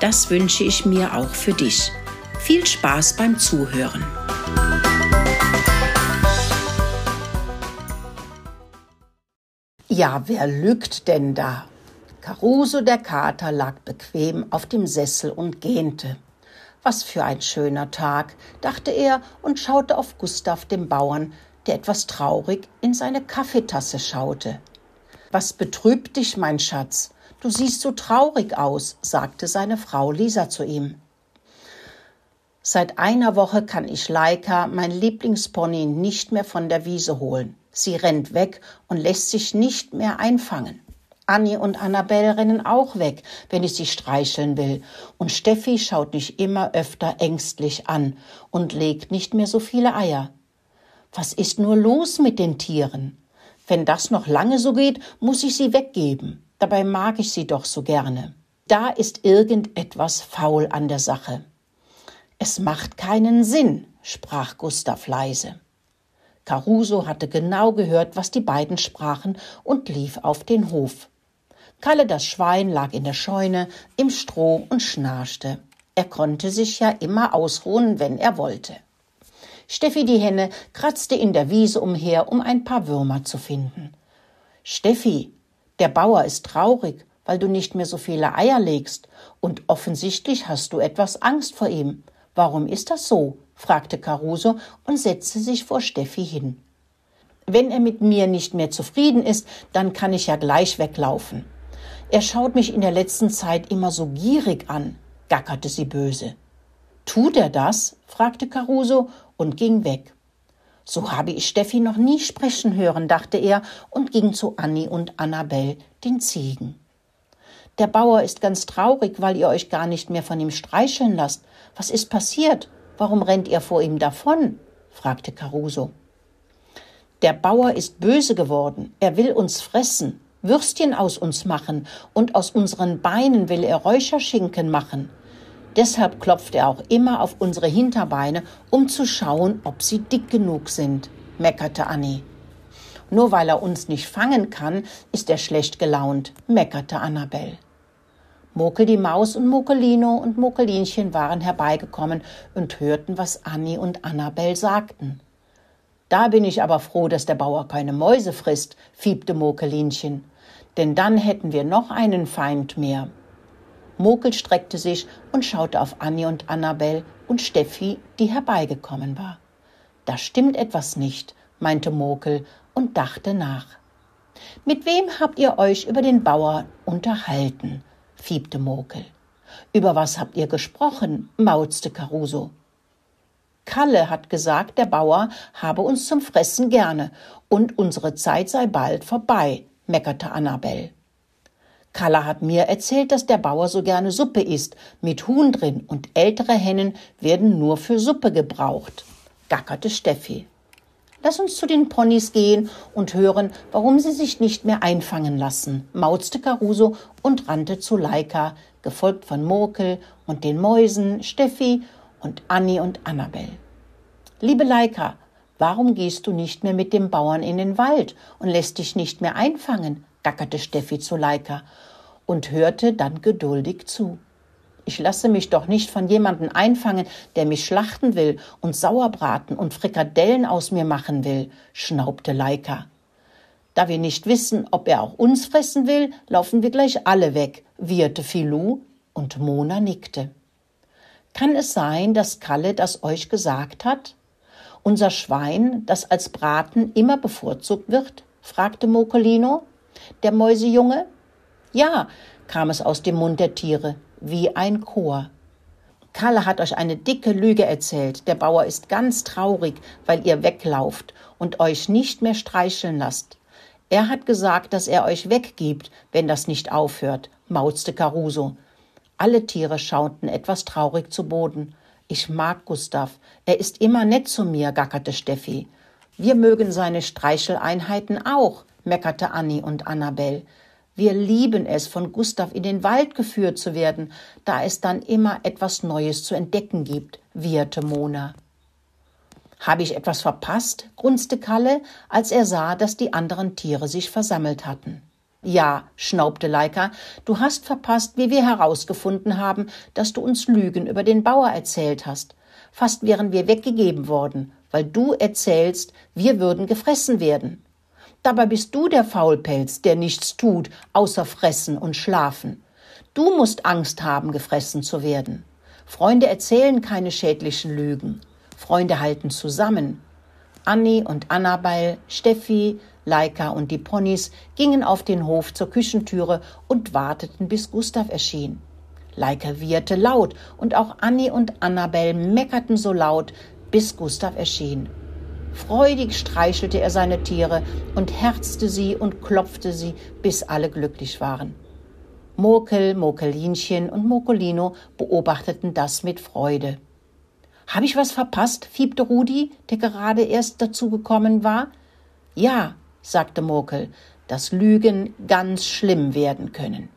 Das wünsche ich mir auch für dich. Viel Spaß beim Zuhören. Ja, wer lügt denn da? Caruso der Kater lag bequem auf dem Sessel und gähnte. Was für ein schöner Tag, dachte er und schaute auf Gustav den Bauern, der etwas traurig in seine Kaffeetasse schaute. Was betrübt dich, mein Schatz? Du siehst so traurig aus, sagte seine Frau Lisa zu ihm. Seit einer Woche kann ich Leika, mein Lieblingspony, nicht mehr von der Wiese holen. Sie rennt weg und lässt sich nicht mehr einfangen. Annie und Annabelle rennen auch weg, wenn ich sie streicheln will. Und Steffi schaut mich immer öfter ängstlich an und legt nicht mehr so viele Eier. Was ist nur los mit den Tieren? Wenn das noch lange so geht, muss ich sie weggeben. Dabei mag ich sie doch so gerne. Da ist irgendetwas faul an der Sache. Es macht keinen Sinn, sprach Gustav leise. Caruso hatte genau gehört, was die beiden sprachen und lief auf den Hof. Kalle das Schwein lag in der Scheune im Stroh und schnarchte. Er konnte sich ja immer ausruhen, wenn er wollte. Steffi die Henne kratzte in der Wiese umher, um ein paar Würmer zu finden. Steffi, der Bauer ist traurig, weil du nicht mehr so viele Eier legst, und offensichtlich hast du etwas Angst vor ihm. Warum ist das so? fragte Caruso und setzte sich vor Steffi hin. Wenn er mit mir nicht mehr zufrieden ist, dann kann ich ja gleich weglaufen. Er schaut mich in der letzten Zeit immer so gierig an, gackerte sie böse. Tut er das? fragte Caruso und ging weg. So habe ich Steffi noch nie sprechen hören, dachte er und ging zu Annie und Annabel, den Ziegen. Der Bauer ist ganz traurig, weil ihr euch gar nicht mehr von ihm streicheln lasst. Was ist passiert? Warum rennt ihr vor ihm davon? fragte Caruso. Der Bauer ist böse geworden. Er will uns fressen. Würstchen aus uns machen und aus unseren Beinen will er Räucherschinken machen. Deshalb klopft er auch immer auf unsere Hinterbeine, um zu schauen, ob sie dick genug sind, meckerte Annie. Nur weil er uns nicht fangen kann, ist er schlecht gelaunt, meckerte Annabel. Mokel die Maus und Mokelino und Mokelinchen waren herbeigekommen und hörten, was Annie und Annabel sagten. Da bin ich aber froh, dass der Bauer keine Mäuse frisst, fiebte Mokelinchen denn dann hätten wir noch einen Feind mehr. Mokel streckte sich und schaute auf Annie und Annabel und Steffi, die herbeigekommen war. Da stimmt etwas nicht, meinte Mokel und dachte nach. Mit wem habt ihr euch über den Bauer unterhalten? fiebte Mokel. Über was habt ihr gesprochen? mauzte Caruso. Kalle hat gesagt, der Bauer habe uns zum Fressen gerne und unsere Zeit sei bald vorbei, meckerte Annabel. Kalla hat mir erzählt, dass der Bauer so gerne Suppe isst, mit Huhn drin, und ältere Hennen werden nur für Suppe gebraucht, gackerte Steffi. Lass uns zu den Ponys gehen und hören, warum sie sich nicht mehr einfangen lassen, mauzte Caruso und rannte zu Leika, gefolgt von Murkel und den Mäusen, Steffi und Annie und Annabel. Liebe Leika, Warum gehst du nicht mehr mit dem Bauern in den Wald und lässt dich nicht mehr einfangen? Gackerte Steffi zu Leika und hörte dann geduldig zu. Ich lasse mich doch nicht von jemandem einfangen, der mich schlachten will und Sauerbraten und Frikadellen aus mir machen will, schnaubte Leika. Da wir nicht wissen, ob er auch uns fressen will, laufen wir gleich alle weg, wieherte Filou und Mona nickte. Kann es sein, dass Kalle das euch gesagt hat? Unser Schwein, das als Braten immer bevorzugt wird? fragte Mokolino. Der Mäusejunge? Ja, kam es aus dem Mund der Tiere, wie ein Chor. Kalle hat euch eine dicke Lüge erzählt. Der Bauer ist ganz traurig, weil ihr weglauft und euch nicht mehr streicheln lasst. Er hat gesagt, dass er euch weggibt, wenn das nicht aufhört, mauzte Caruso. Alle Tiere schauten etwas traurig zu Boden. Ich mag Gustav. Er ist immer nett zu mir, gackerte Steffi. Wir mögen seine Streicheleinheiten auch, meckerte Annie und Annabel. Wir lieben es, von Gustav in den Wald geführt zu werden, da es dann immer etwas Neues zu entdecken gibt, wieherte Mona. Habe ich etwas verpasst? grunzte Kalle, als er sah, dass die anderen Tiere sich versammelt hatten. Ja, schnaubte Leika, du hast verpasst, wie wir herausgefunden haben, dass du uns Lügen über den Bauer erzählt hast. Fast wären wir weggegeben worden, weil du erzählst, wir würden gefressen werden. Dabei bist du der Faulpelz, der nichts tut, außer fressen und schlafen. Du musst Angst haben, gefressen zu werden. Freunde erzählen keine schädlichen Lügen. Freunde halten zusammen. Annie und Annabel, Steffi, Leika und die Ponys gingen auf den Hof zur Küchentüre und warteten, bis Gustav erschien. Leika wieherte laut und auch Annie und Annabel meckerten so laut, bis Gustav erschien. Freudig streichelte er seine Tiere und herzte sie und klopfte sie, bis alle glücklich waren. Mokel, Mokelinchen und Mokolino beobachteten das mit Freude. Hab ich was verpasst? fiebte Rudi, der gerade erst dazugekommen war. Ja, sagte Mokel, dass Lügen ganz schlimm werden können.